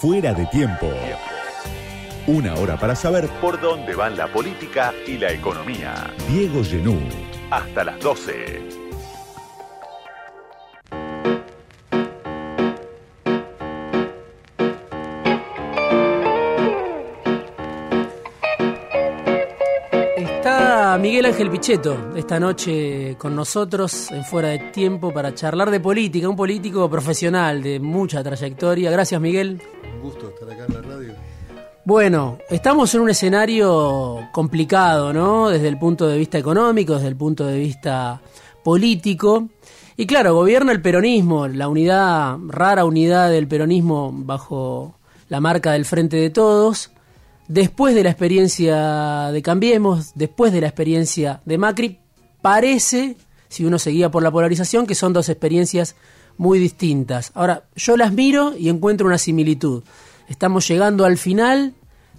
Fuera de tiempo. Una hora para saber por dónde van la política y la economía. Diego Genú. Hasta las 12. Miguel Ángel Pichetto esta noche con nosotros en Fuera de Tiempo para charlar de política, un político profesional de mucha trayectoria. Gracias Miguel. Un gusto estar acá en la radio. Bueno, estamos en un escenario complicado, ¿no? Desde el punto de vista económico, desde el punto de vista político. Y claro, gobierna el peronismo, la unidad, rara unidad del peronismo bajo la marca del Frente de Todos. Después de la experiencia de Cambiemos, después de la experiencia de Macri, parece, si uno seguía por la polarización, que son dos experiencias muy distintas. Ahora, yo las miro y encuentro una similitud. Estamos llegando al final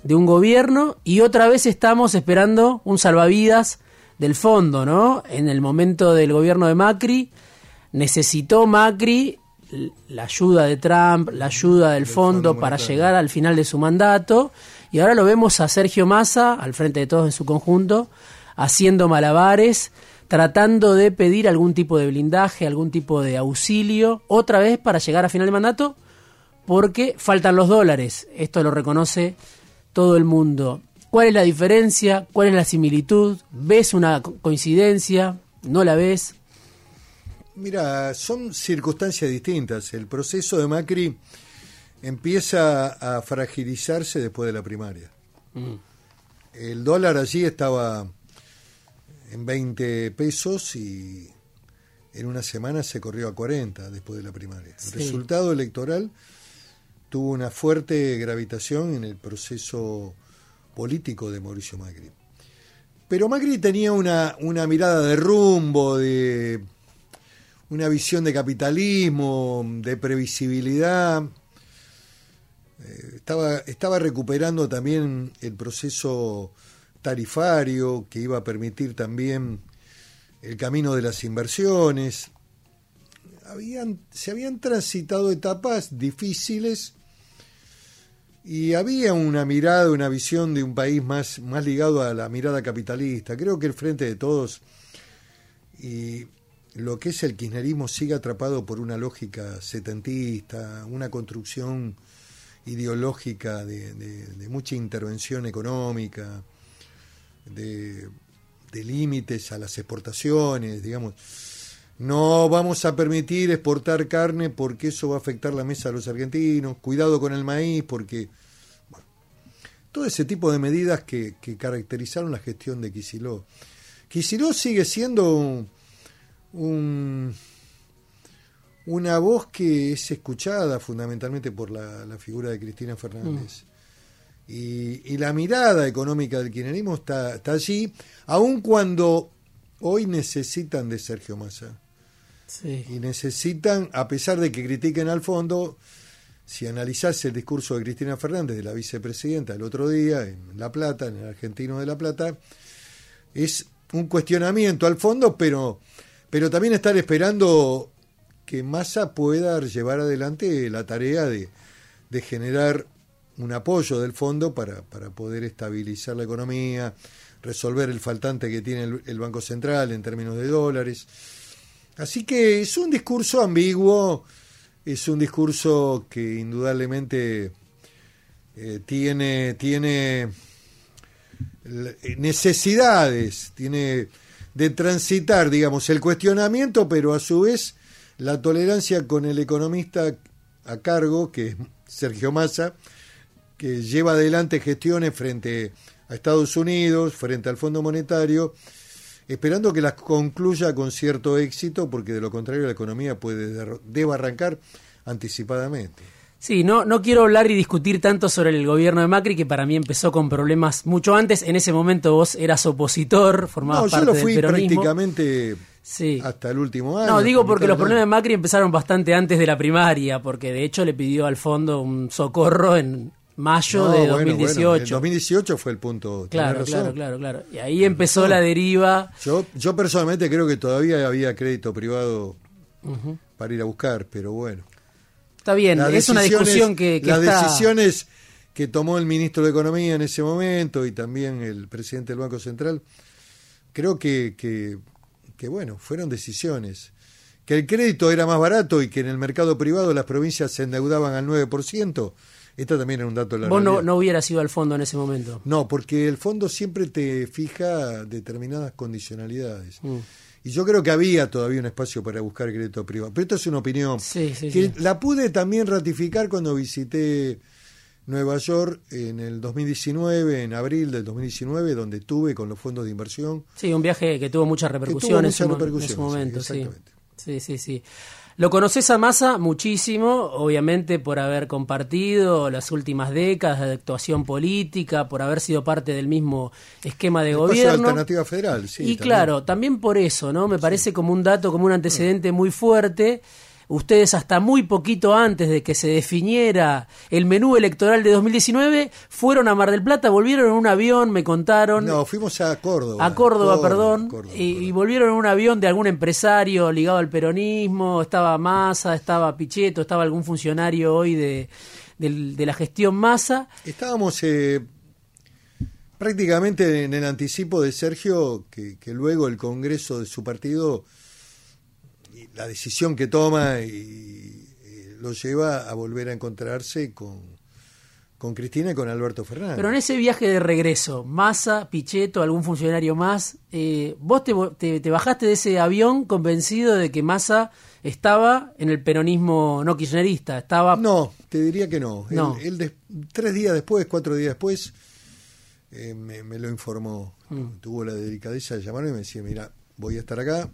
de un gobierno y otra vez estamos esperando un salvavidas del fondo, ¿no? En el momento del gobierno de Macri, necesitó Macri la ayuda de Trump, la ayuda del fondo para llegar al final de su mandato y ahora lo vemos a Sergio Massa, al frente de todos en su conjunto, haciendo malabares, tratando de pedir algún tipo de blindaje, algún tipo de auxilio, otra vez para llegar a final de mandato, porque faltan los dólares. Esto lo reconoce todo el mundo. ¿Cuál es la diferencia? ¿Cuál es la similitud? ¿Ves una coincidencia? ¿No la ves? Mira, son circunstancias distintas. El proceso de Macri empieza a fragilizarse después de la primaria. Mm. El dólar allí estaba en 20 pesos y en una semana se corrió a 40 después de la primaria. El resultado electoral tuvo una fuerte gravitación en el proceso político de Mauricio Macri. Pero Macri tenía una, una mirada de rumbo, de una visión de capitalismo, de previsibilidad, estaba, estaba recuperando también el proceso tarifario que iba a permitir también el camino de las inversiones. Habían, se habían transitado etapas difíciles y había una mirada, una visión de un país más, más ligado a la mirada capitalista. Creo que el Frente de Todos y lo que es el kirchnerismo sigue atrapado por una lógica setentista, una construcción ideológica de, mucha intervención económica, de, límites a las exportaciones, digamos. No vamos a permitir exportar carne porque eso va a afectar la mesa de los argentinos. Cuidado con el maíz porque... todo ese tipo de medidas que, caracterizaron la gestión de Quisiló. Quisiló sigue siendo un una voz que es escuchada fundamentalmente por la, figura de Cristina Fernández. Mm. Y, la mirada económica del kirchnerismo está, está allí, aun cuando hoy necesitan de Sergio Massa. Y necesitan, a pesar de que critiquen al fondo, si analizase el discurso de Cristina Fernández, de la vicepresidenta, el otro día en La Plata, en el argentino de La Plata, es un cuestionamiento al fondo, pero, pero también estar esperando que Massa pueda llevar adelante la tarea de, generar un apoyo del fondo para, para, poder estabilizar la economía, resolver el faltante que tiene el, Banco Central en términos de dólares. Así que es un discurso ambiguo, es un discurso que indudablemente eh, tiene, tiene necesidades, tiene de transitar, digamos, el cuestionamiento, pero a su vez la tolerancia con el economista a cargo, que es Sergio Massa, que lleva adelante gestiones frente a Estados Unidos, frente al Fondo Monetario, esperando que las concluya con cierto éxito, porque de lo contrario la economía puede debe arrancar anticipadamente. Sí, no, no quiero hablar y discutir tanto sobre el gobierno de Macri, que para mí empezó con problemas mucho antes. En ese momento vos eras opositor, formabas parte yo lo fui prácticamente hasta el último año. No, digo porque los problemas de Macri empezaron bastante antes de la primaria, porque de hecho le pidió al fondo un socorro en mayo de 2018. Bueno, 2018 fue el punto. Claro, claro, claro, claro. Y ahí empezó la deriva. Yo, yo personalmente creo que todavía había crédito privado para ir a buscar, pero bueno. está bien, es una discusión que, las decisiones que tomó el ministro de Economía en ese momento y también el presidente del Banco Central, creo que, que, bueno, fueron decisiones. Que el crédito era más barato y que en el mercado privado las provincias se endeudaban al 9%, esto también era un dato de la Vos no, no hubieras ido al fondo en ese momento. No, porque el fondo siempre te fija determinadas condicionalidades. Mm. Y yo creo que había todavía un espacio para buscar crédito privado. Pero esto es una opinión. Sí, sí, que la pude también ratificar cuando visité Nueva York en el 2019, en abril del 2019, donde estuve con los fondos de inversión. Sí, un viaje que tuvo muchas repercusiones, en, ese momento. Sí, sí, sí, sí. Lo conoces a Massa muchísimo, obviamente por haber compartido las últimas décadas de actuación política, por haber sido parte del mismo esquema de gobierno. alternativa federal, sí. Y claro, también por eso, ¿no? Me parece como un dato, como un antecedente muy fuerte ustedes hasta muy poquito antes de que se definiera el menú electoral de 2019, fueron a Mar del Plata, volvieron en un avión, me contaron. No, fuimos a Córdoba. A Córdoba, perdón. y, volvieron en un avión de algún empresario ligado al peronismo, estaba Massa, estaba Pichetto, estaba algún funcionario hoy de, la gestión Massa. Estábamos... Eh, prácticamente en el anticipo de Sergio, que, que, luego el Congreso de su partido la decisión que toma y, lo lleva a volver a encontrarse con, con Cristina y con Alberto Fernández. Pero en ese viaje de regreso, Massa, Pichetto, algún funcionario más, eh, vos te, te, bajaste de ese avión convencido de que Massa estaba en el peronismo no kirchnerista, estaba... No, te diría que no. no. Él, tres días después, cuatro días después, eh, me, lo informó. Mm. Tuvo la delicadeza de llamarme y me decía, mira, voy a estar acá,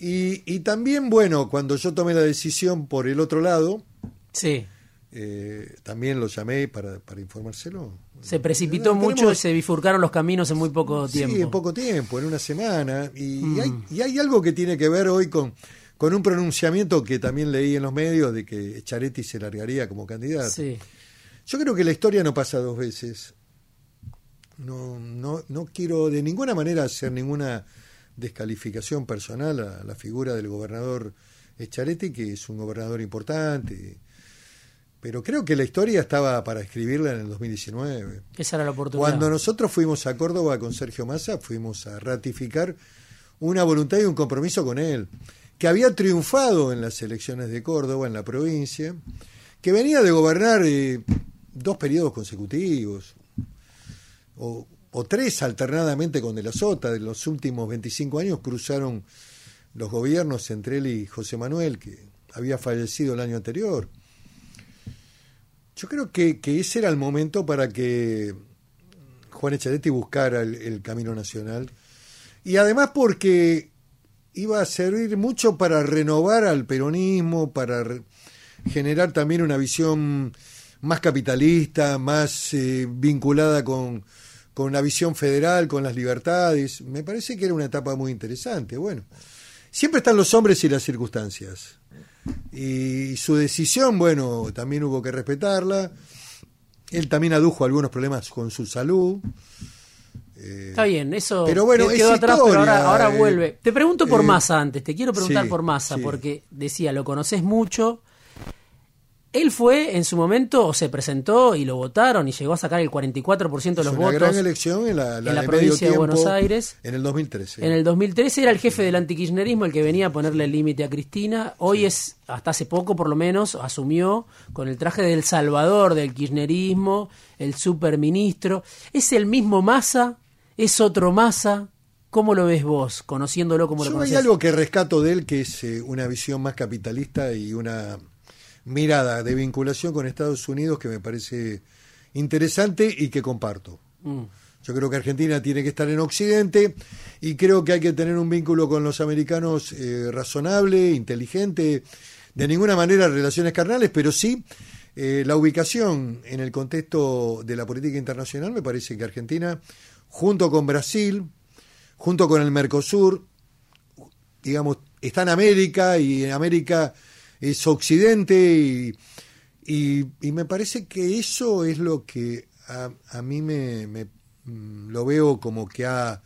y, también, bueno, cuando yo tomé la decisión por el otro lado, sí. Eh, también lo llamé para, informárselo. Se precipitó mucho y se bifurcaron los caminos en muy poco tiempo. Sí, en poco tiempo, en una semana. Y, hay, mm. y hay, algo que tiene que ver hoy con, con un pronunciamiento que también leí en los medios de que Charetti se largaría como candidato. Sí. Yo creo que la historia no pasa dos veces. No, no, no quiero de ninguna manera hacer ninguna descalificación personal a la figura del gobernador Echaretti, que es un gobernador importante. Pero creo que la historia estaba para escribirla en el 2019. Esa era la oportunidad. Cuando nosotros fuimos a Córdoba con Sergio Massa, fuimos a ratificar una voluntad y un compromiso con él, que había triunfado en las elecciones de Córdoba, en la provincia, que venía de gobernar eh, dos periodos consecutivos, o o tres alternadamente con De la Sota. De los últimos 25 años cruzaron los gobiernos entre él y José Manuel, que había fallecido el año anterior. Yo creo que, ese era el momento para que Juan Echaretti buscara el, camino nacional. Y además porque iba a servir mucho para renovar al peronismo, para generar también una visión más capitalista, más eh, vinculada con, con una visión federal, con las libertades. Me parece que era una etapa muy interesante. Bueno, siempre están los hombres y las circunstancias. Y su decisión, bueno, también hubo que respetarla. Él también adujo algunos problemas con su salud. Está bien, eso pero bueno, quedó atrás, pero ahora, eh, vuelve. Te pregunto por eh, Massa antes, te quiero preguntar por Massa, porque decía, lo conoces mucho, él fue en su momento, o se presentó y lo votaron y llegó a sacar el 44% de los votos. Gran elección en la, provincia de Buenos Aires. En el 2013. En el 2013 era el jefe del antikirchnerismo el que venía a ponerle el límite a Cristina. Hoy es, hasta hace poco por lo menos, asumió con el traje del salvador del kirchnerismo, el superministro. ¿Es el mismo Massa? ¿Es otro Massa? ¿Cómo lo ves vos, conociéndolo como lo conoces? Hay algo que rescato de él que es eh, una visión más capitalista y una mirada de vinculación con Estados Unidos que me parece interesante y que comparto. Mm. Yo creo que Argentina tiene que estar en Occidente y creo que hay que tener un vínculo con los americanos eh, razonable, inteligente, de ninguna manera relaciones carnales, pero sí eh, la ubicación en el contexto de la política internacional me parece que Argentina, junto con Brasil, junto con el Mercosur, digamos, está en América y en América es Occidente y, y, me parece que eso es lo que a, a mí me, me, mm, lo veo como que ha,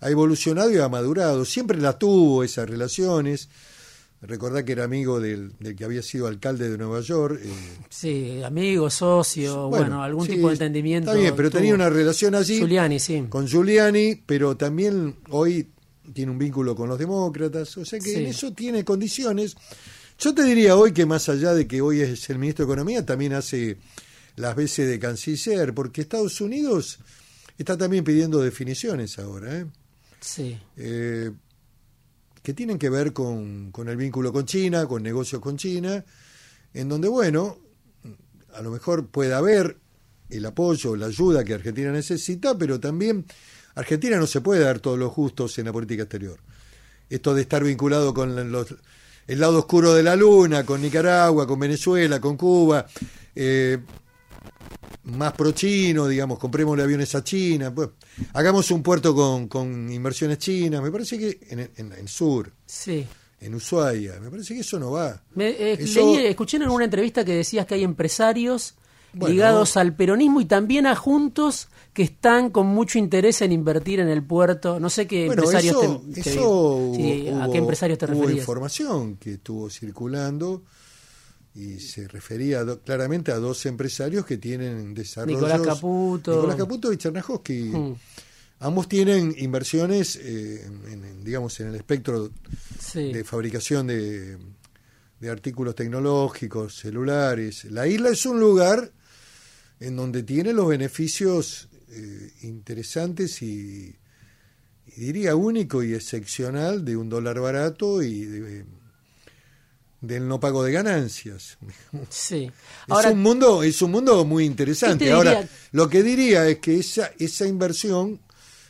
ha, evolucionado y ha madurado. Siempre la tuvo esas relaciones. Recordá que era amigo del, que había sido alcalde de Nueva York. Eh. Sí, amigo, socio, bueno, algún tipo de entendimiento. Está bien, pero tenía una relación allí. Giuliani, sí. Con Giuliani, pero también hoy tiene un vínculo con los demócratas. O sea que en eso tiene condiciones. Yo te diría hoy que más allá de que hoy es el ministro de Economía, también hace las veces de canciller, porque Estados Unidos está también pidiendo definiciones ahora. ¿eh? Sí. Eh, que tienen que ver con, con el vínculo con China, con negocios con China, en donde, bueno, a lo mejor puede haber el apoyo, la ayuda que Argentina necesita, pero también Argentina no se puede dar todos los justos en la política exterior. Esto de estar vinculado con los, el lado oscuro de la luna, con Nicaragua, con Venezuela, con Cuba, eh, más pro-chino, digamos, comprémosle aviones a China, pues, hagamos un puerto con, con inversiones chinas, me parece que en, el sur. Sí. En Ushuaia, me parece que eso no va. Eh, escuché en una entrevista que decías que hay empresarios ligados al peronismo y también a juntos que están con mucho interés en invertir en el puerto. No sé qué empresarios te, a qué empresarios te referías. Hubo información que estuvo circulando y se refería claramente a dos empresarios que tienen desarrollos. Nicolás Caputo. Nicolás Caputo y Chernajowski. Hmm. Ambos tienen inversiones, eh, en, digamos, en el espectro de fabricación de, de, artículos tecnológicos, celulares. La isla es un lugar en donde tiene los beneficios eh, interesantes y, y, diría único y excepcional de un dólar barato y de del no pago de ganancias. Sí. es un mundo, es un mundo muy interesante. Ahora, lo que diría es que esa, esa inversión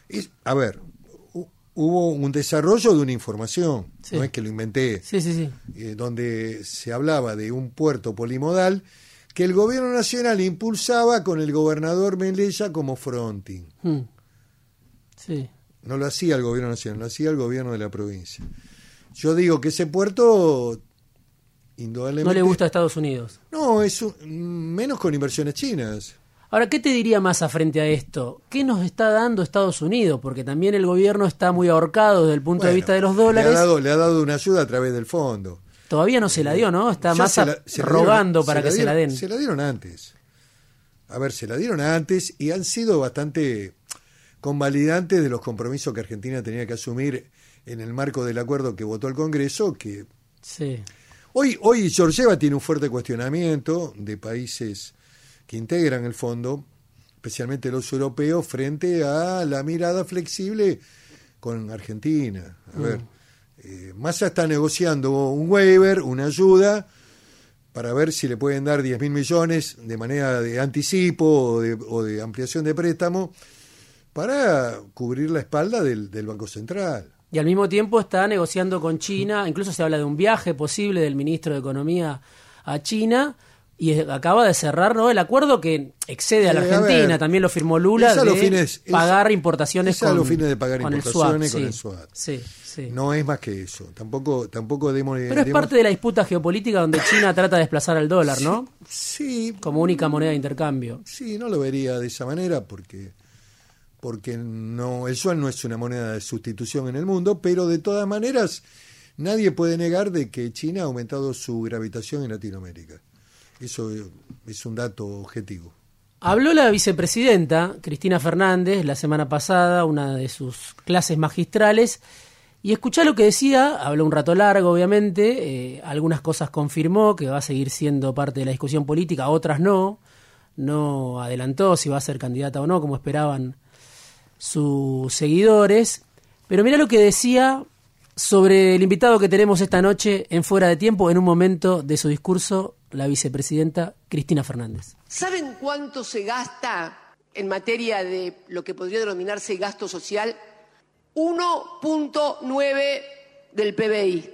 es, a ver, hubo un desarrollo de una información, no es que lo inventé, sí, sí, eh, donde se hablaba de un puerto polimodal que el gobierno nacional impulsaba con el gobernador Melella como fronting. Hmm. Sí. No lo hacía el gobierno nacional, lo hacía el gobierno de la provincia. Yo digo que ese puerto no le gusta a Estados Unidos. No, es menos con inversiones chinas. Ahora, ¿qué te diría más a frente a esto? ¿Qué nos está dando Estados Unidos? Porque también el gobierno está muy ahorcado desde el punto de vista de los dólares. Le ha, dado, le ha dado una ayuda a través del fondo. Todavía no se la dio, ¿no? Está más rogando para que se la den. Se la dieron antes. A ver, se la dieron antes y han sido bastante convalidantes de los compromisos que Argentina tenía que asumir en el marco del acuerdo que votó el Congreso, que sí Hoy, hoy Georgieva tiene un fuerte cuestionamiento de países que integran el fondo, especialmente los europeos, frente a la mirada flexible con Argentina. A ver, mm. Eh, Massa está negociando un waiver, una ayuda, para ver si le pueden dar 10 mil millones de manera de anticipo o de, o de, ampliación de préstamo para cubrir la espalda del Banco Central. Y al mismo tiempo está negociando con China, incluso se habla de un viaje posible del ministro de Economía a China y acaba de cerrar ¿no? el acuerdo que excede a la Argentina, también lo firmó Lula, de pagar importaciones con, los fines de pagar importaciones con el SWAT. Sí. No es más que eso, tampoco tampoco demos... Pero es parte de la disputa geopolítica donde China trata de desplazar al dólar, ¿no? Sí. Como única moneda de intercambio. Sí, no lo vería de esa manera porque porque no, el yuan no es una moneda de sustitución en el mundo, pero de todas maneras nadie puede negar de que China ha aumentado su gravitación en Latinoamérica. Eso es un dato objetivo. Habló la vicepresidenta Cristina Fernández la semana pasada, una de sus clases magistrales, y escuchá lo que decía, habló un rato largo obviamente, eh, algunas cosas confirmó que va a seguir siendo parte de la discusión política, otras no, no adelantó si va a ser candidata o no, como esperaban sus seguidores. Pero mira lo que decía sobre el invitado que tenemos esta noche en Fuera de Tiempo, en un momento de su discurso, la vicepresidenta Cristina Fernández. ¿Saben cuánto se gasta en materia de lo que podría denominarse gasto social? 1.9 del PBI.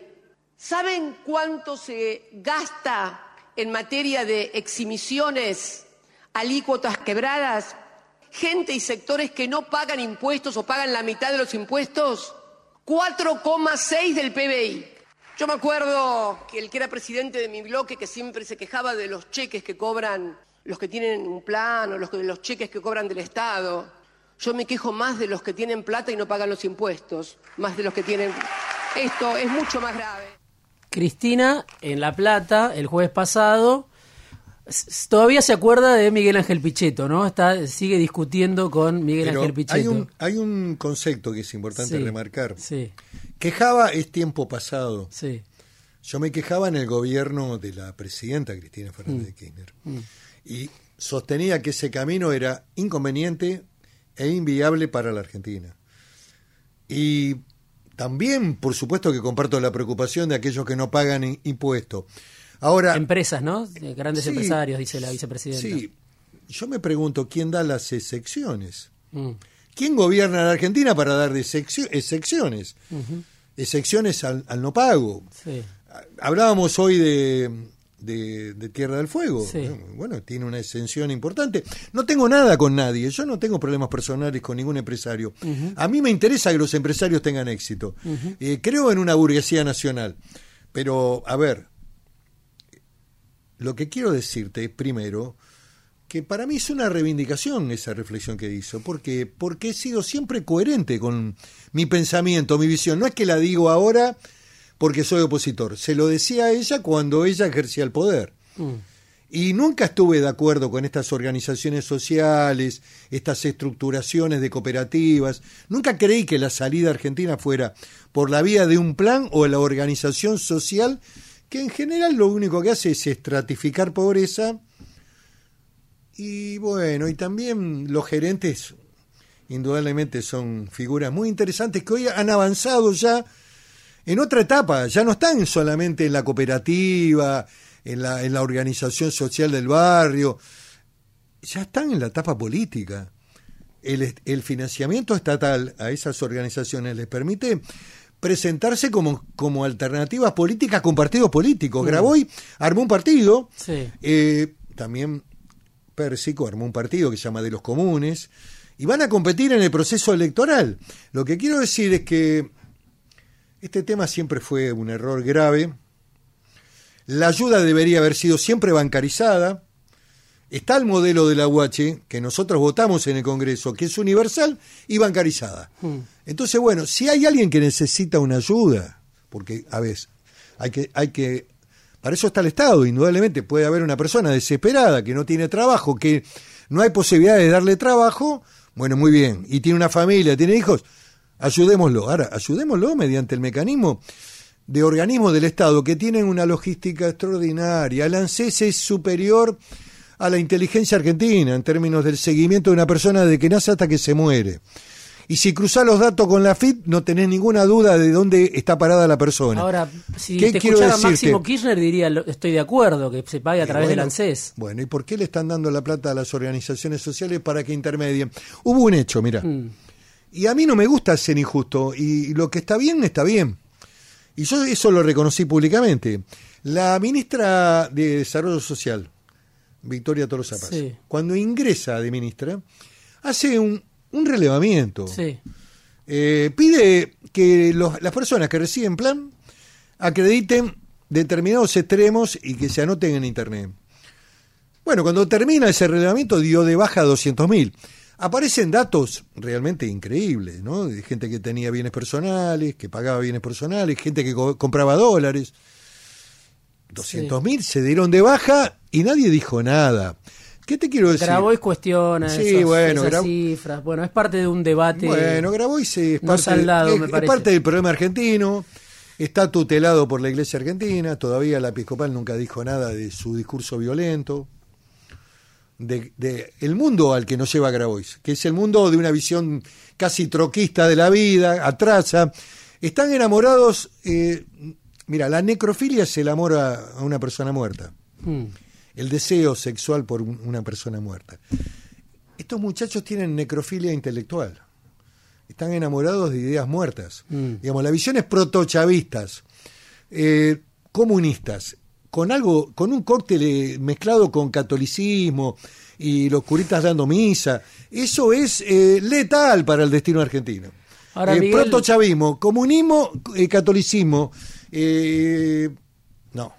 ¿Saben cuánto se gasta en materia de exhibiciones, alícuotas quebradas? gente y sectores que no pagan impuestos o pagan la mitad de los impuestos? 4,6 del PBI. Yo me acuerdo que el que era presidente de mi bloque, que siempre se quejaba de los cheques que cobran los que tienen un plan o los, los cheques que cobran del Estado. Yo me quejo más de los que tienen plata y no pagan los impuestos, más de los que tienen... Esto es mucho más grave. Cristina en La Plata el jueves pasado todavía se acuerda de Miguel Ángel Pichetto, ¿no? Está sigue discutiendo con Miguel Ángel Pichetto. Hay un, hay un concepto que es importante remarcar. Sí. Quejaba es tiempo pasado. Sí. Yo me quejaba en el gobierno de la presidenta Cristina Fernández de mm. Kirchner. Mm. Y sostenía que ese camino era inconveniente e inviable para la Argentina. Y también, por supuesto, que comparto la preocupación de aquellos que no pagan impuestos. Ahora, Empresas, ¿no? Grandes empresarios, dice la vicepresidenta. Sí, yo me pregunto quién da las excepciones. Mm. ¿Quién gobierna la Argentina para dar excepciones? Excepciones al, no pago. Hablábamos hoy de, de, Tierra del Fuego. Bueno, tiene una exención importante. No tengo nada con nadie, yo no tengo problemas personales con ningún empresario. A mí me interesa que los empresarios tengan éxito. Eh, creo en una burguesía nacional. Pero, a ver, lo que quiero decirte primero, que para mí es una reivindicación esa reflexión que hizo, porque porque he sido siempre coherente con mi pensamiento, mi visión. No es que la digo ahora porque soy opositor. Se lo decía a ella cuando ella ejercía el poder. Mm. Y nunca estuve de acuerdo con estas organizaciones sociales, estas estructuraciones de cooperativas. Nunca creí que la salida argentina fuera por la vía de un plan o la organización social, que en general lo único que hace es estratificar pobreza. Y bueno, y también los gerentes indudablemente son figuras muy interesantes que hoy han avanzado ya en otra etapa, ya no están solamente en la cooperativa, en la, en la organización social del barrio, ya están en la etapa política. El, el financiamiento estatal a esas organizaciones les permite presentarse como, como alternativas políticas con partidos políticos. Graboy armó un partido, eh, también Pérsico armó un partido que se llama De los Comunes, y van a competir en el proceso electoral. Lo que quiero decir es que este tema siempre fue un error grave. La ayuda debería haber sido siempre bancarizada. Está el modelo de la UH que nosotros votamos en el Congreso, que es universal y bancarizada. Hmm. Entonces, bueno, si hay alguien que necesita una ayuda, porque a veces hay que, hay que, para eso está el Estado, indudablemente puede haber una persona desesperada que no tiene trabajo, que no hay posibilidad de darle trabajo, bueno, muy bien, y tiene una familia, tiene hijos, Ayudémoslo. Ahora, ayudémoslo mediante el mecanismo de organismos del Estado que tienen una logística extraordinaria. El ANSES es superior a la inteligencia argentina en términos del seguimiento de una persona de que nace hasta que se muere. Y si cruzás los datos con la FIP, no tenés ninguna duda de dónde está parada la persona. Ahora, si te escuchara Máximo Kirchner, diría, estoy de acuerdo, que se pague a través del ANSES. Bueno, ¿y por qué le están dando la plata a las organizaciones sociales para que intermedien? Hubo un hecho, mira. Mm. Y a mí no me gusta ser injusto, y lo que está bien, está bien. Y yo eso lo reconocí públicamente. La ministra de Desarrollo Social, Victoria Paz, cuando ingresa de ministra, hace un, un relevamiento. Eh, pide que las personas que reciben plan acrediten determinados extremos y que se anoten en Internet. Bueno, cuando termina ese relevamiento dio de baja a 200.000 aparecen datos realmente increíbles, ¿no? De gente que tenía bienes personales, que pagaba bienes personales, gente que compraba dólares. 200.000 mil se dieron de baja y nadie dijo nada. ¿Qué te quiero decir? Grabois cuestiona sí, bueno, esas cifras. Bueno, es parte de un debate. Bueno, Grabois es, parte, es parte del problema argentino. Está tutelado por la Iglesia Argentina. Todavía la episcopal nunca dijo nada de su discurso violento de, el mundo al que nos lleva Grabois, que es el mundo de una visión casi troquista de la vida, atrasa. Están enamorados, eh, mira, la necrofilia es el amor a, una persona muerta, hmm. el deseo sexual por una persona muerta. Estos muchachos tienen necrofilia intelectual, están enamorados de ideas muertas. Hmm. Digamos, la visión es protochavistas, eh, comunistas, con algo, con un cóctel mezclado con catolicismo y los curitas dando misa. Eso es eh, letal para el destino argentino. Ahora, eh, protochavismo, comunismo, eh, catolicismo, no.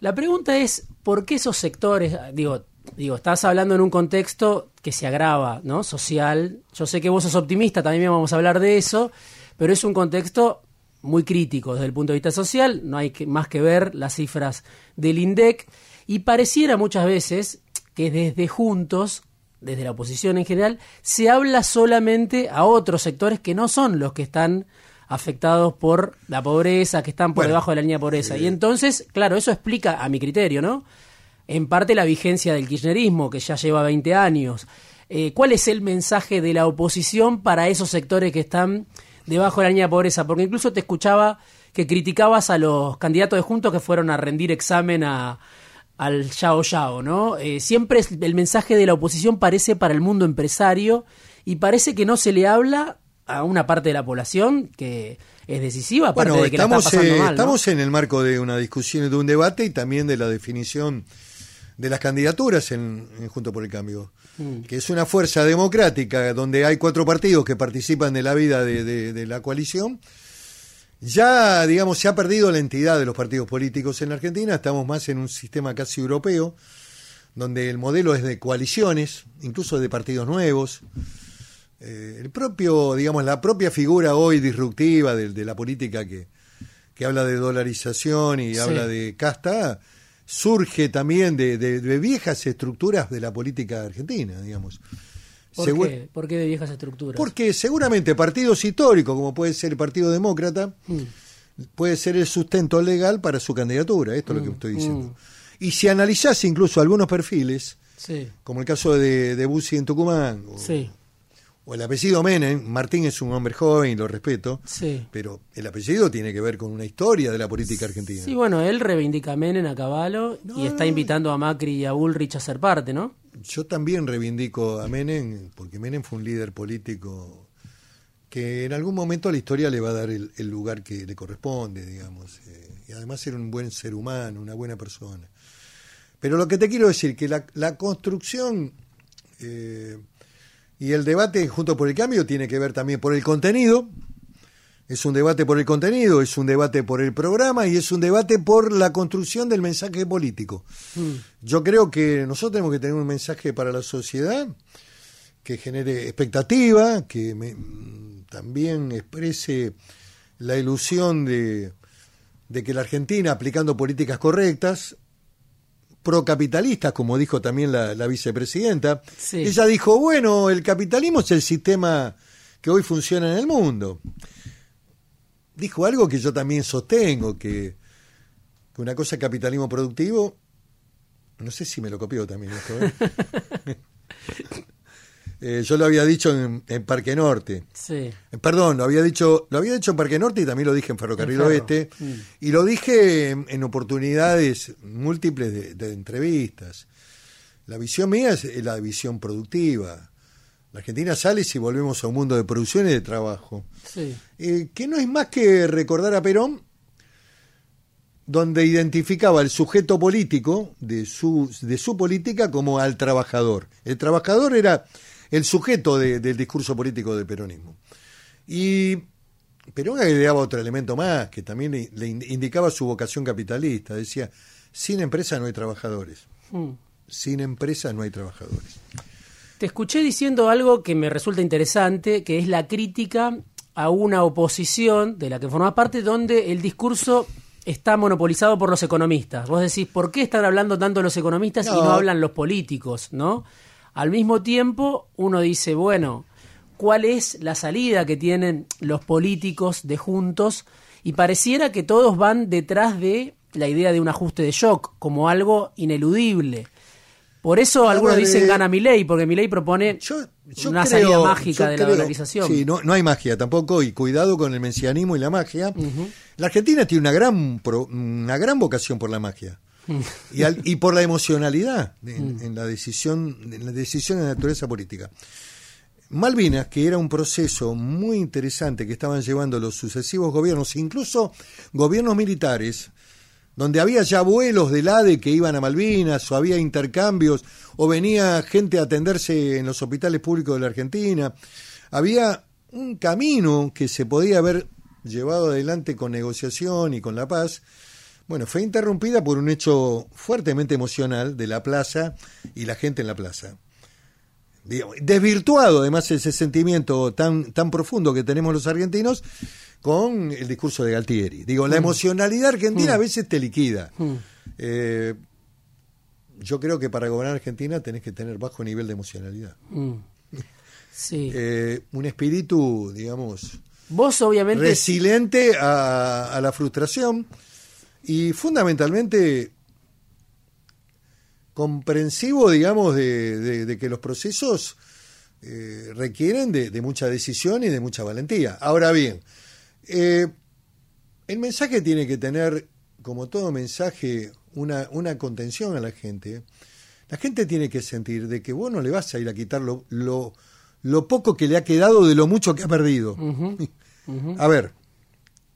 La pregunta es, ¿por qué esos sectores, digo, digo, estás hablando en un contexto que se agrava, ¿no? Social. Yo sé que vos sos optimista, también vamos a hablar de eso, pero es un contexto muy críticos desde el punto de vista social, no hay más que ver las cifras del INDEC, y pareciera muchas veces que desde Juntos, desde la oposición en general, se habla solamente a otros sectores que no son los que están afectados por la pobreza, que están por debajo de la línea de pobreza. y entonces, claro, eso explica, a mi criterio, ¿no? En parte la vigencia del kirchnerismo, que ya lleva 20 años. Eh, ¿Cuál es el mensaje de la oposición para esos sectores que están debajo de la línea de pobreza? Porque incluso te escuchaba que criticabas a los candidatos de Juntos que fueron a rendir examen a, al Yao Yao, ¿no? Eh, siempre el mensaje de la oposición parece para el mundo empresario y parece que no se le habla a una parte de la población que es decisiva. Bueno, de que estamos, eh, estamos en el marco de una discusión, de un debate y también de la definición de las candidaturas en, Junto por el Cambio, mm. que es una fuerza democrática donde hay cuatro partidos que participan de la vida de, la coalición. Ya, digamos, se ha perdido la entidad de los partidos políticos en Argentina, estamos más en un sistema casi europeo, donde el modelo es de coaliciones, incluso de partidos nuevos. Eh, el propio, digamos, la propia figura hoy disruptiva de, la política que, que, habla de dolarización y habla de casta, surge también de, viejas estructuras de la política argentina, digamos. ¿Por, qué? ¿Por qué de viejas estructuras? Porque seguramente partidos históricos, como puede ser el Partido Demócrata, mm. puede ser el sustento legal para su candidatura, esto es lo que mm, estoy diciendo. Mm. Y si analizás incluso algunos perfiles, como el caso de, de Bussi en Tucumán, sí o el apellido Menem, Martín es un hombre joven y lo respeto, sí. pero el apellido tiene que ver con una historia de la política argentina. Sí, bueno, él reivindica a Menem a caballo y está invitando a Macri y a Bullrich a ser parte, ¿no? Yo también reivindico a Menem, porque Menem fue un líder político que en algún momento a la historia le va a dar el, lugar que le corresponde, digamos, eh, y además era un buen ser humano, una buena persona. Pero lo que te quiero decir, que la, la construcción... Eh, y el debate junto por el cambio tiene que ver también por el contenido. Es un debate por el contenido, es un debate por el programa y es un debate por la construcción del mensaje político. Mm. Yo creo que nosotros tenemos que tener un mensaje para la sociedad que genere expectativa, que también exprese la ilusión de, de que la Argentina, aplicando políticas correctas, procapitalistas, como dijo también la, vicepresidenta. Ella dijo, bueno, el capitalismo es el sistema que hoy funciona en el mundo. Dijo algo que yo también sostengo, que, una cosa es capitalismo productivo, no sé si me lo copió también esto, ¿eh? Eh, yo lo había dicho en, Parque Norte. Sí. Eh, perdón, lo había dicho, lo había dicho en Parque Norte y también lo dije en Ferrocarril Oeste. Mm. Y lo dije en, oportunidades múltiples de, entrevistas. La visión mía es, la visión productiva. La Argentina sale si volvemos a un mundo de producción y de trabajo. Sí. Eh, que no es más que recordar a Perón, donde identificaba el sujeto político de su, de su política como al trabajador. El trabajador era el sujeto del discurso político del peronismo. Y Perón agregaba otro elemento más, que también le, indicaba su vocación capitalista. Decía, sin empresa no hay trabajadores. Hmm. Sin empresa no hay trabajadores. Te escuché diciendo algo que me resulta interesante, que es la crítica a una oposición de la que forma parte, donde el discurso está monopolizado por los economistas. Vos decís, ¿por qué están hablando tanto los economistas y no hablan los políticos? ¿no? Al mismo tiempo, uno dice, bueno, ¿cuál es la salida que tienen los políticos de juntos? Y pareciera que todos van detrás de la idea de un ajuste de shock como algo ineludible. Por eso algunos dicen gana mi ley, porque mi ley propone una salida mágica de la dolarización. Sí, no, no, hay magia tampoco, y cuidado con el mesianismo y la magia. La Argentina tiene una gran, una gran vocación por la magia y, y por la emocionalidad mm. en, la decisión, en la decisión de naturaleza política. Malvinas, que era un proceso muy interesante que estaban llevando los sucesivos gobiernos, incluso gobiernos militares, donde había ya vuelos del ADE que iban a Malvinas, o había intercambios, o venía gente a atenderse en los hospitales públicos de la Argentina. Había un camino que se podía haber llevado adelante con negociación y con la paz, bueno, fue interrumpida por un hecho fuertemente emocional de la plaza y la gente en la plaza. desvirtuado además ese sentimiento tan, tan profundo que tenemos los argentinos con el discurso de Galtieri. Digo, la emocionalidad argentina a veces te liquida. Eh, yo creo que para gobernar Argentina tenés que tener bajo nivel de emocionalidad. Sí. Eh, un espíritu, digamos, Vos obviamente... resiliente a, a la frustración y fundamentalmente comprensivo, digamos, de, de- de que los procesos eh, requieren de, de mucha decisión y de mucha valentía. Ahora bien, eh, el mensaje tiene que tener, como todo mensaje, una, una contención a la gente. La gente tiene que sentir de que vos no le vas a ir a quitar lo, lo, lo poco que le ha quedado de lo mucho que ha perdido. A ver,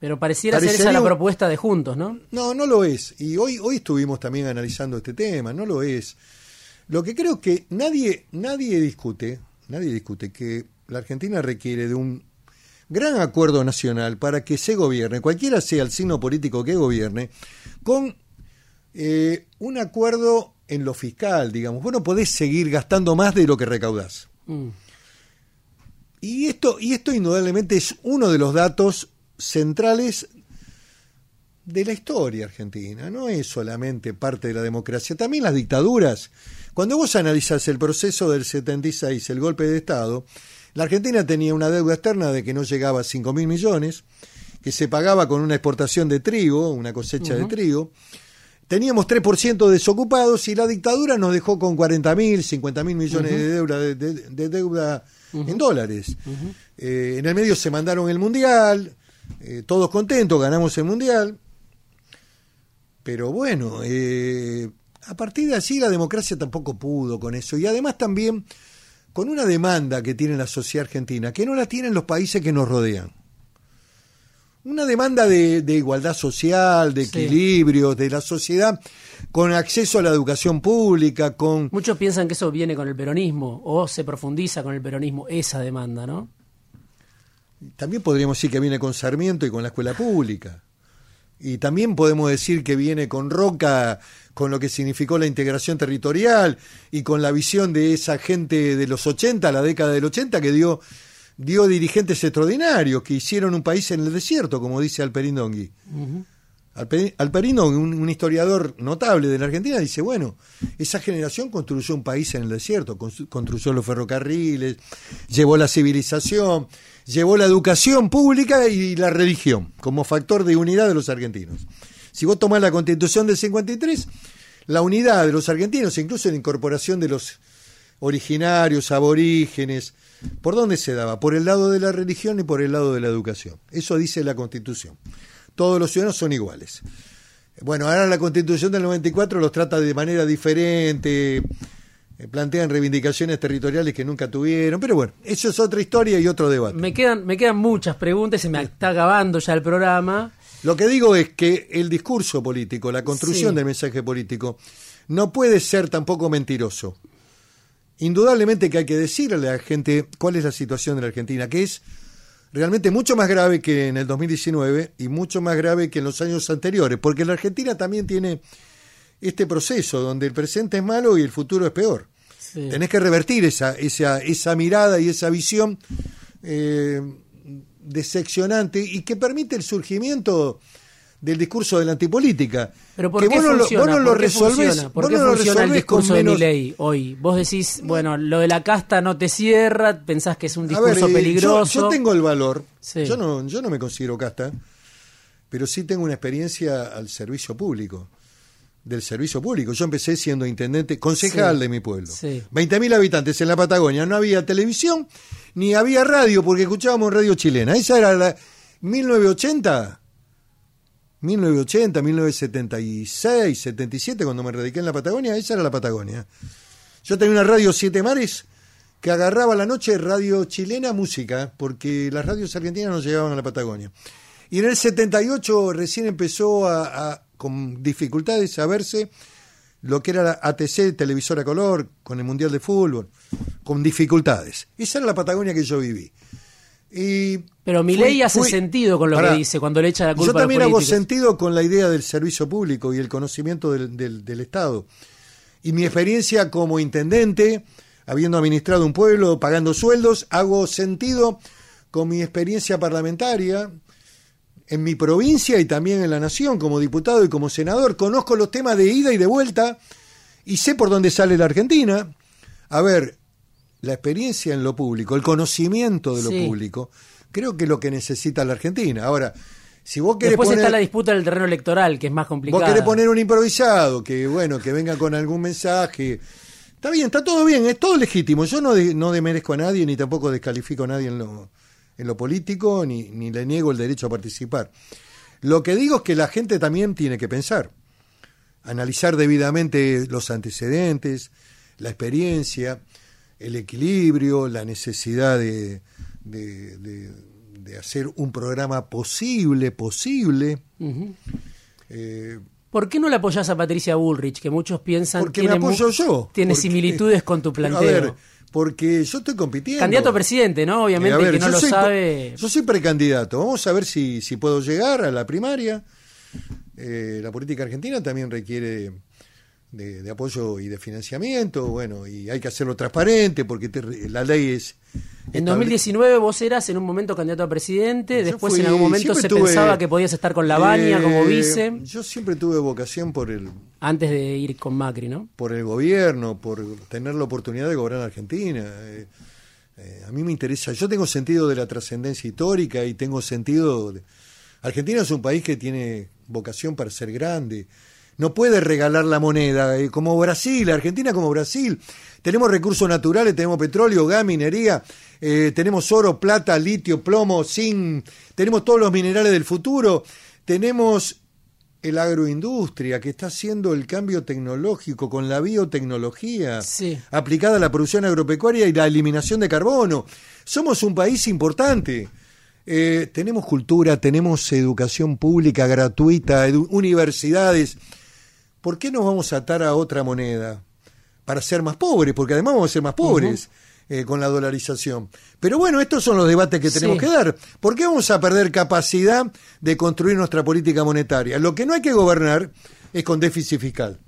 Pero pareciera ser esa la propuesta de Juntos, ¿no? no, no lo es. Y hoy, hoy estuvimos también analizando este tema, no lo es. Lo que creo que nadie, nadie discute, nadie discute que la Argentina requiere de un gran acuerdo nacional para que se gobierne, cualquiera sea el signo político que gobierne, con eh, un acuerdo en lo fiscal, digamos. Vos no podés seguir gastando más de lo que recaudás. Mm. Y esto, y esto indudablemente es uno de los datos centrales de la historia argentina. No es solamente parte de la democracia, también las dictaduras. Cuando vos analizás el proceso del 76, el golpe de Estado, la Argentina tenía una deuda externa de que no llegaba a 5 mil millones, que se pagaba con una exportación de trigo, una cosecha de trigo. Teníamos 3% de desocupados y la dictadura nos dejó con 40 mil, 50 mil millones de deuda, de, de- de deuda en dólares. Eh, en el medio se mandaron el Mundial, eh, todos contentos, ganamos el Mundial. Pero bueno, eh, a partir de allí la democracia tampoco pudo con eso. Y además también con una demanda que tiene la sociedad argentina, que no la tienen los países que nos rodean. Una demanda de, de igualdad social, de Sí. equilibrio, de la sociedad con acceso a la educación pública, con... Muchos piensan que eso viene con el peronismo o se profundiza con el peronismo esa demanda, ¿no? También podríamos decir que viene con Sarmiento y con la escuela pública. Y también podemos decir que viene con Roca, con lo que significó la integración territorial y con la visión de esa gente de los 80, la década del 80, que dio, dio dirigentes extraordinarios, que hicieron un país en el desierto, como dice Alperín Dongui. Alperín Dongui, un, un historiador notable de la Argentina, dice, bueno, esa generación construyó un país en el desierto, constru- construyó los ferrocarriles, llevó la civilización, llevó la educación pública y la religión como factor de unidad de los argentinos. Si vos tomás la constitución del 53, la unidad de los argentinos, incluso la incorporación de los originarios, aborígenes, ¿por dónde se daba? Por el lado de la religión y por el lado de la educación. Eso dice la constitución. Todos los ciudadanos son iguales. Bueno, ahora la constitución del 94 los trata de manera diferente, plantean reivindicaciones territoriales que nunca tuvieron, pero bueno, eso es otra historia y otro debate. Me quedan, me quedan muchas preguntas, se me está acabando ya el programa. Lo que digo es que el discurso político, la construcción Sí. del mensaje político, no puede ser tampoco mentiroso. Indudablemente que hay que decirle a la gente cuál es la situación de la Argentina, que es realmente mucho más grave que en el 2019 y mucho más grave que en los años anteriores, porque la Argentina también tiene este proceso donde el presente es malo y el futuro es peor. Sí. Tenés que revertir esa, esa, esa mirada y esa visión eh, decepcionante y que permite el surgimiento del discurso de la antipolítica. Pero ¿por que qué vos no lo, funciona? vos no lo ¿Por qué resolvés? ¿Por qué no lo funciona el discurso de menos- Milei hoy? Vos decís, bueno, lo de la casta no te cierra, pensás que es un discurso ver, eh, peligroso. Yo, yo tengo el valor. Sí. Yo no, yo no me considero casta, pero sí tengo una experiencia al servicio público. Del servicio público. Yo empecé siendo intendente, concejal Sí. de mi pueblo. Sí. 20.000 habitantes en la Patagonia. No había televisión ni había radio porque escuchábamos radio chilena. Esa era la 1980. 1980, 1976, 77, cuando me radiqué en la Patagonia, esa era la Patagonia. Yo tenía una radio Siete Mares que agarraba a la noche radio chilena música, porque las radios argentinas no llegaban a la Patagonia. Y en el 78 recién empezó a, a- con dificultades a verse lo que era la ATC, televisora color, con el Mundial de Fútbol, con dificultades. Esa era la Patagonia que yo viví. Y Pero fui- Milei hace fui- sentido con lo que dice cuando le echa la culpa yo a también los hago sentido con la idea del servicio público y el conocimiento del, del- del Estado. Y mi experiencia como intendente, habiendo administrado un pueblo, pagando sueldos, hago sentido con mi experiencia parlamentaria, en mi provincia y también en la nación, como diputado y como senador, conozco los temas de ida y de vuelta y sé por dónde sale la Argentina. A ver, la experiencia en lo público, el conocimiento de lo público, creo que es lo que necesita la Argentina. Ahora, si vos querés Después poner, está la disputa del terreno electoral, que es más complicada. vos querés poner un improvisado, que bueno, que venga con algún mensaje. Está bien, está todo bien, es todo legítimo. Yo no, de- no demerezco a nadie, ni tampoco descalifico a nadie en lo, en lo político, ni, ni le niego el derecho a participar. Lo que digo es que la gente también tiene que pensar, analizar debidamente los antecedentes, la experiencia, el equilibrio, la necesidad de, de- de- de hacer un programa posible, posible. Eh, ¿Por qué no le apoyás a Patricia Bullrich, que muchos piensan me tiene apoyo yo. Tiene porque- similitudes con tu planteo? A ver, porque yo estoy compitiendo. Candidato a presidente, ¿no? Obviamente, Eh, ver, que no lo soy- sabe. Yo soy precandidato. Vamos a ver si, si puedo llegar a la primaria. Eh, la política argentina también requiere de, de apoyo y de financiamiento. Bueno, y hay que hacerlo transparente porque te- la ley es. En estable- 2019 vos eras en un momento candidato a presidente, Yo después fui- en algún momento se tuve- pensaba que podías estar con Lavagna Eh, como vice, Yo siempre tuve vocación por el, antes de ir con Macri, ¿no? por el gobierno, por tener la oportunidad de gobernar Argentina. Eh, eh, a mí me interesa, yo tengo sentido de la trascendencia histórica y tengo sentido... de- Argentina es un país que tiene vocación para ser grande. No puede regalar la moneda, eh, como Brasil, Argentina como Brasil. Tenemos recursos naturales, tenemos petróleo, gas, minería, eh, tenemos oro, plata, litio, plomo, zinc, tenemos todos los minerales del futuro, tenemos el agroindustria que está haciendo el cambio tecnológico con la biotecnología Sí. aplicada a la producción agropecuaria y la eliminación de carbono. Somos un país importante. Eh, tenemos cultura, tenemos educación pública gratuita, universidades. ¿Por qué nos vamos a atar a otra moneda? Para ser más pobres, porque además vamos a ser más pobres eh, con la dolarización. Pero bueno, estos son los debates que tenemos Sí. que dar. ¿Por qué vamos a perder capacidad de construir nuestra política monetaria? Lo que no hay que gobernar es con déficit fiscal.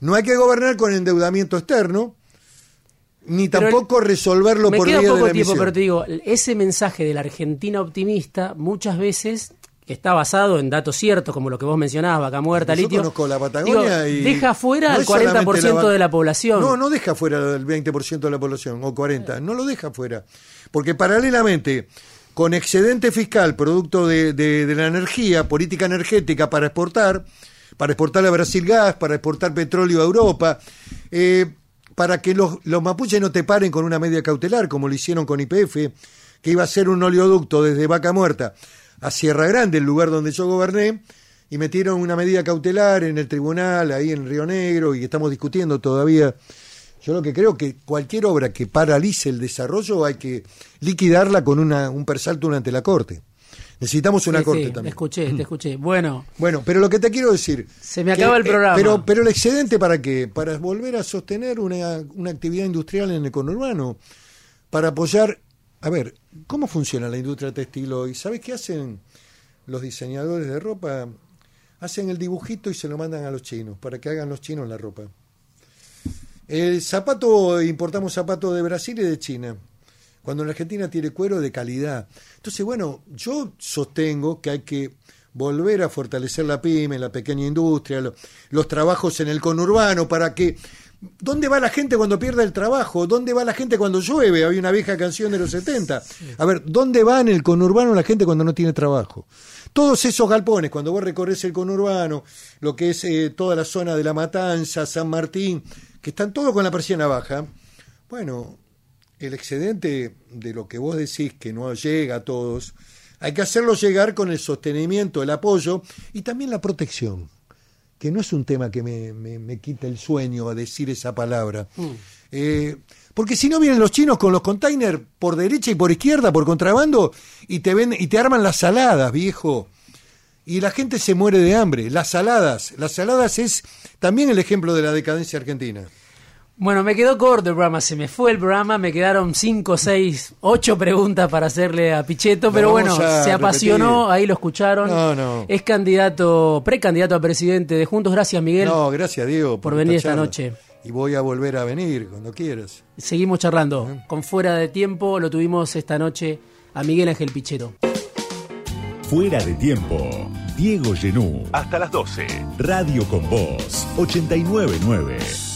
No hay que gobernar con endeudamiento externo, ni Pero tampoco resolverlo Me por queda vía de poco la tiempo, emisión. pero te digo, ese mensaje de la Argentina optimista muchas veces que está basado en datos ciertos, como lo que vos mencionabas, vaca muerta, Yo litio. conozco la Patagonia digo, y deja fuera no al solamente 40% la de la población. No, no deja fuera el 20% de la población o 40, no lo deja fuera. Porque paralelamente con excedente fiscal producto de, de- de la energía, política energética para exportar, para exportar a Brasil gas, para exportar petróleo a Europa, eh, para que los, los mapuches no te paren con una media cautelar, como lo hicieron con IPF, que iba a ser un oleoducto desde Vaca Muerta a Sierra Grande, el lugar donde yo goberné, y metieron una medida cautelar en el tribunal, ahí en Río Negro, y estamos discutiendo todavía. Yo lo que creo que cualquier obra que paralice el desarrollo hay que liquidarla con una, un persalto ante la Corte. Necesitamos una Sí, Corte sí, te también. escuché, te escuché. Bueno, Bueno, pero lo que te quiero decir. Se me acaba el eh, programa. pero, pero el excedente, ¿para qué? Para volver a sostener una, una actividad industrial en el conurbano. Para apoyar. A ver, ¿cómo funciona la industria textil hoy? ¿Sabes qué hacen los diseñadores de ropa? Hacen el dibujito y se lo mandan a los chinos, para que hagan los chinos la ropa. El zapato, importamos zapatos de Brasil y de China. Cuando en la Argentina tiene cuero de calidad. Entonces, bueno, yo sostengo que hay que volver a fortalecer la pyme, la pequeña industria, lo- los trabajos en el conurbano, para que... ¿Dónde va la gente cuando pierde el trabajo? ¿Dónde va la gente cuando llueve? Había una vieja canción de los 70. A ver, ¿dónde va en el conurbano la gente cuando no tiene trabajo? Todos esos galpones, cuando vos recorres el conurbano, lo que es eh, toda la zona de La Matanza, San Martín, que están todos con la persiana baja, bueno, el excedente de lo que vos decís que no llega a todos, hay que hacerlo llegar con el sostenimiento, el apoyo y también la protección, que no es un tema que me, me, me quita el sueño a decir esa palabra. Eh, porque si no vienen los chinos con los containers por derecha y por izquierda, por contrabando, y te, ven, y te arman las saladas, viejo. Y la gente se muere de hambre. Las saladas, las saladas es también el ejemplo de la decadencia argentina. Bueno, me quedó corto el programa, se me fue el programa, me quedaron 5, 6, 8 preguntas para hacerle a Pichetto, pero bueno, se apasionó, repetir. ahí lo escucharon. No, no. Es candidato, precandidato a presidente de Juntos. Gracias, Miguel. No, gracias Diego por venir esta charla. noche. Y voy a volver a venir cuando quieras. Seguimos charlando. Con fuera de tiempo lo tuvimos esta noche a Miguel Ángel Pichetto. Fuera de tiempo. Diego Genú. Hasta las 12. Radio con Voz. 899.